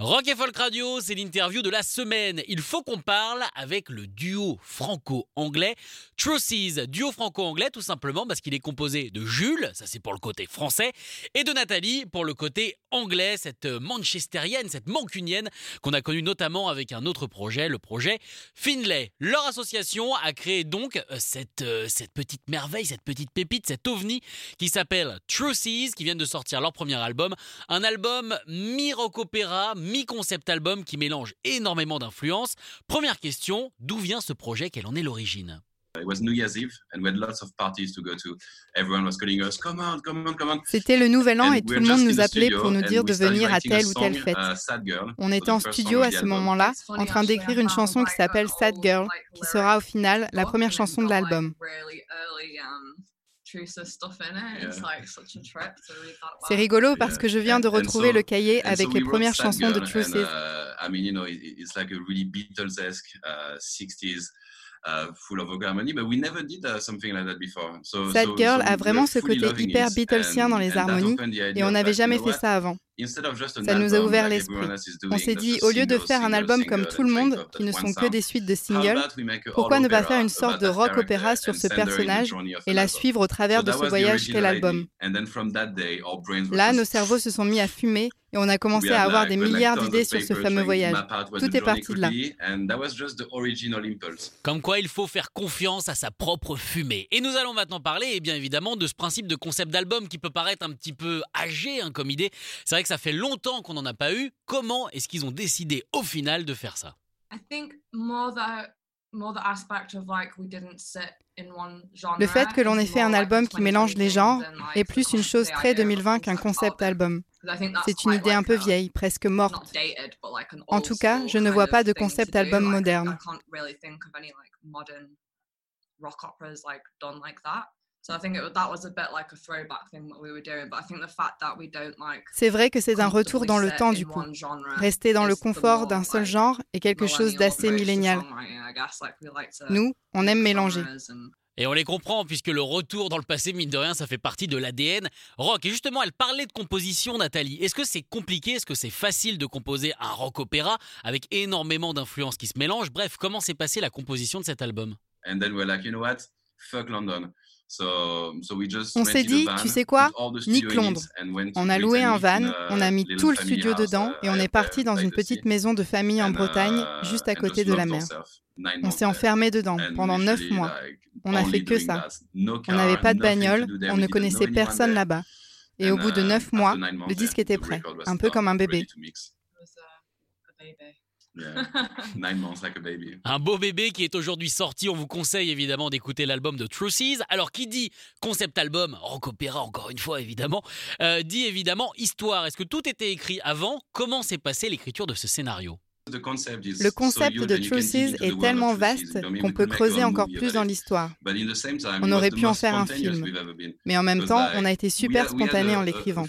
Rock et Folk Radio, c'est l'interview de la semaine. Il faut qu'on parle avec le duo franco-anglais Truces, duo franco-anglais tout simplement parce qu'il est composé de Jules, ça c'est pour le côté français, et de Nathalie pour le côté anglais, cette manchestérienne, cette mancunienne qu'on a connue notamment avec un autre projet, le projet Finlay. Leur association a créé donc euh, cette, euh, cette petite merveille, cette petite pépite, cet ovni qui s'appelle Truces, qui viennent de sortir leur premier album, un album mi-rock opéra, mi-concept album qui mélange énormément d'influences. Première question, d'où vient ce projet? Quelle en est l'origine? C'était le nouvel an et tout le monde nous appelait pour nous dire de venir à telle ou telle fête. Uh, On était en studio à ce moment-là, en train d'écrire une chanson qui s'appelle Sad Girl, qui sera au final la première chanson de l'album. C'est rigolo parce que je viens de retrouver le cahier avec les premières chansons de Truces. Sad Girl a vraiment ce côté hyper Beatlesien dans les harmonies et on n'avait jamais fait ça avant. Ça nous a ouvert l'esprit. On s'est dit, au lieu de faire un album comme tout le monde, qui ne sont que des suites de singles, pourquoi ne pas faire une sorte de rock opéra sur ce personnage et la suivre au travers de ce voyage qu'est l'album Là, nos cerveaux se sont mis à fumer et on a commencé à avoir des milliards d'idées sur ce fameux voyage. Tout est parti de là. Comme quoi, il faut faire confiance à sa propre fumée. Et nous allons maintenant parler, et eh bien évidemment, de ce principe de concept d'album qui peut paraître un petit peu âgé hein, comme idée. C'est vrai que ça fait longtemps qu'on n'en a pas eu. Comment est-ce qu'ils ont décidé au final de faire ça? Le fait que l'on ait fait un album qui mélange les genres est plus une chose très 2020 qu'un concept album. C'est une idée un peu vieille, presque morte. En tout cas, je ne vois pas de concept album moderne. C'est vrai que c'est un retour dans le temps du coup. Rester dans le confort d'un seul genre est quelque chose d'assez millénial. Nous, on aime mélanger. Et on les comprend, puisque le retour dans le passé, mine de rien, ça fait partie de l'ADN rock. Et justement, elle parlait de composition, Nathalie. Est-ce que c'est compliqué? Est-ce que c'est facile de composer un rock opéra avec énormément d'influences qui se mélangent? Bref, comment s'est passée la composition de cet album? Fuck London. On s'est dit, tu sais quoi, Nick Londres. On a loué un van, on a mis tout le studio dedans et on est parti dans une petite maison de famille en Bretagne, uh, juste à côté de la mer. On s'est enfermé dedans pendant neuf mois. On n'a fait que ça. On n'avait pas de bagnole, on ne connaissait personne là-bas. Et au bout de uh, neuf mois, le disque était prêt, un peu comme un bébé. Un beau bébé qui est aujourd'hui sorti. On vous conseille évidemment d'écouter l'album de Truces. Alors, qui dit concept album, rock opéra encore une fois évidemment, euh, dit évidemment histoire. Est-ce que tout était écrit avant? Comment s'est passée l'écriture de ce scénario? Le concept de Truces est tellement vaste qu'on peut creuser encore plus dans l'histoire. On aurait pu en faire un film. Mais en même temps, on a été super spontané en l'écrivant.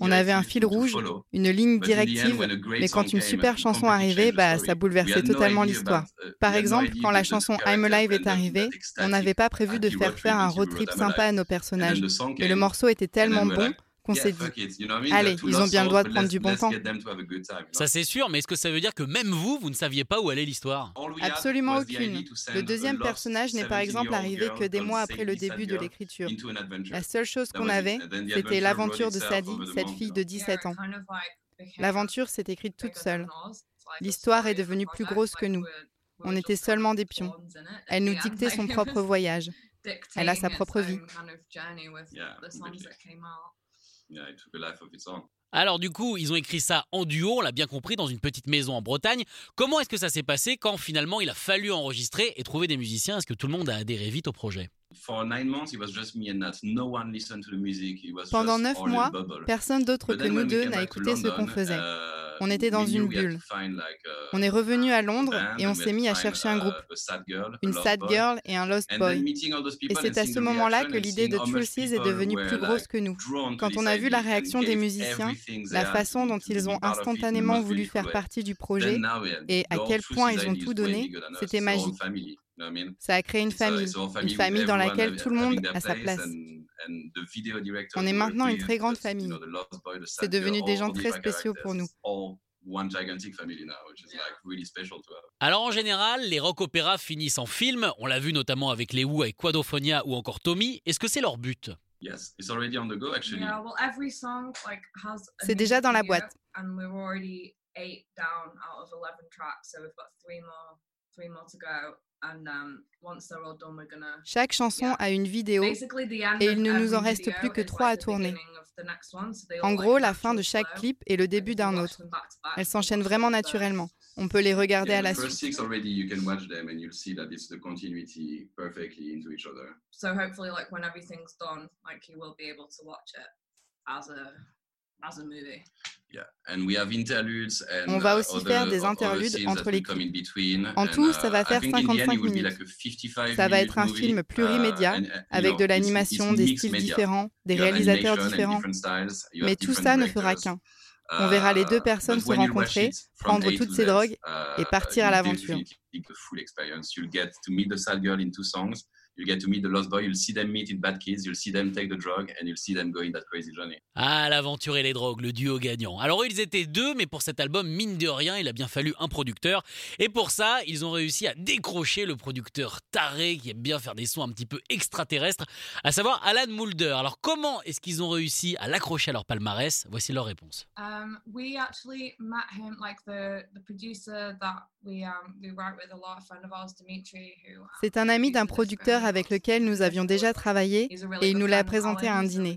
On avait un fil rouge, une ligne directive, mais quand une super chanson arrivait, bah, ça bouleversait totalement l'histoire. Uh, Par exemple, quand la chanson I'm Alive est arrivée, on n'avait pas prévu de faire faire un road trip sympa à nos personnages. Mais le morceau était tellement bon qu'on s'est dit, allez, ils ont bien le droit de prendre du bon temps. Ça c'est sûr, mais est-ce que ça veut dire que même vous, vous ne saviez pas où allait l'histoire? Absolument aucune. Le deuxième personnage n'est par exemple arrivé que des mois après le début de l'écriture. La seule chose qu'on avait, c'était l'aventure de Sadie, cette fille de 17 ans. L'aventure s'est écrite toute seule. L'histoire est devenue plus grosse que nous. On était seulement des pions. Elle nous dictait son propre voyage. Elle a sa propre vie. Alors du coup, ils ont écrit ça en duo, on l'a bien compris, dans une petite maison en Bretagne. Comment est-ce que ça s'est passé quand finalement il a fallu enregistrer et trouver des musiciens? Est-ce que tout le monde a adhéré vite au projet? Pendant neuf mois, personne d'autre que nous deux n'a écouté ce qu'on faisait. On était dans une bulle. On est revenu à Londres et on s'est mis à chercher un groupe, une sad girl et un lost boy. Et c'est à ce moment-là que l'idée de Truces est devenue plus grosse que nous. Quand on a vu la réaction des musiciens, la façon dont ils ont instantanément voulu faire partie du projet et à quel point ils ont tout donné, c'était magique. Ça a créé une famille, une famille dans laquelle tout le monde a sa place. On est maintenant une très grande famille. C'est devenu des gens très spéciaux pour nous. Alors en général, les rock opéras finissent en film. On l'a vu notamment avec les Who, avec Quadrophonia ou encore Tommy. Est-ce que c'est leur but? C'est déjà dans la boîte. Um, Chaque chanson a une vidéo et il ne nous en reste plus que trois à tourner. En gros, la fin de chaque clip est le début d'un autre. Elles s'enchaînent vraiment naturellement. On peut les regarder à la suite. On va aussi faire des interludes entre les clips. En tout, ça va uh, faire 55 minutes. Ça va être un film plurimédia uh, avec de l'animation, des styles différents, des réalisateurs différents. Mais tout ça ne fera qu'un. On verra les deux uh, personnes se rencontrer, prendre toutes ces drogues et partir à l'aventure. You get to meet the lost boy, you'll see them meet in bad kids, you'll see them take the drug, and you'll see them go in that crazy journey. Ah, l'aventure et les drogues, le duo gagnant. Alors, ils étaient deux, mais pour cet album, mine de rien, il a bien fallu un producteur. Et pour ça, ils ont réussi à décrocher le producteur taré qui aime bien faire des sons un petit peu extraterrestres, à savoir Alan Moulder. Alors, comment est-ce qu'ils ont réussi à l'accrocher à leur palmarès? Voici leur réponse. Um, we actually met him, like the, the producer that we, um, we write with a lot, of friend of ours, Dimitri, who. C'est un ami d'un producteur avec lequel nous avions déjà travaillé et il nous l'a présenté à un dîner.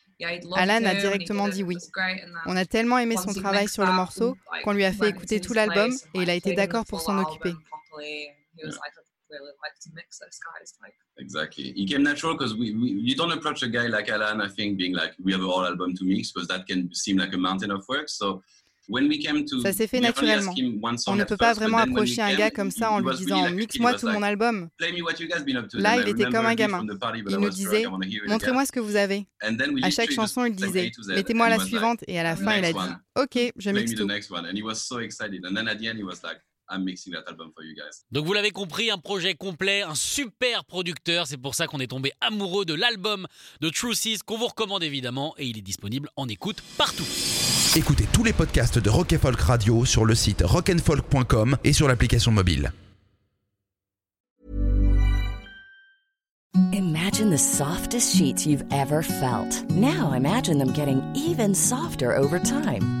directement dit oui. On a tellement aimé son travail sur le morceau qu'on lui a fait écouter tout l'album et il a été d'accord pour s'en occuper. Exactly. It came natural because we, we, you don't approach a guy like Alan, I think, being like, we have a whole album to mix, because that can seem like a mountain of work. So ça s'est fait naturellement. On ne peut pas vraiment approcher un gars comme ça en lui disant Mixe-moi tout mon album. Là, il était comme un gamin. Il nous disait Montrez-moi ce que vous avez. À chaque chanson, il disait Mettez-moi la suivante. Et à la fin, il a dit Ok, je mixe tout. Donc vous l'avez compris, un projet complet, un super producteur. C'est pour ça qu'on est tombé amoureux de l'album de Truces qu'on vous recommande évidemment et il est disponible en écoute partout. Écoutez tous les podcasts de Rock Folk Radio sur le site rockandfolk.com et sur l'application mobile. Imagine the softest sheets you've ever felt. Now imagine them getting even softer over time.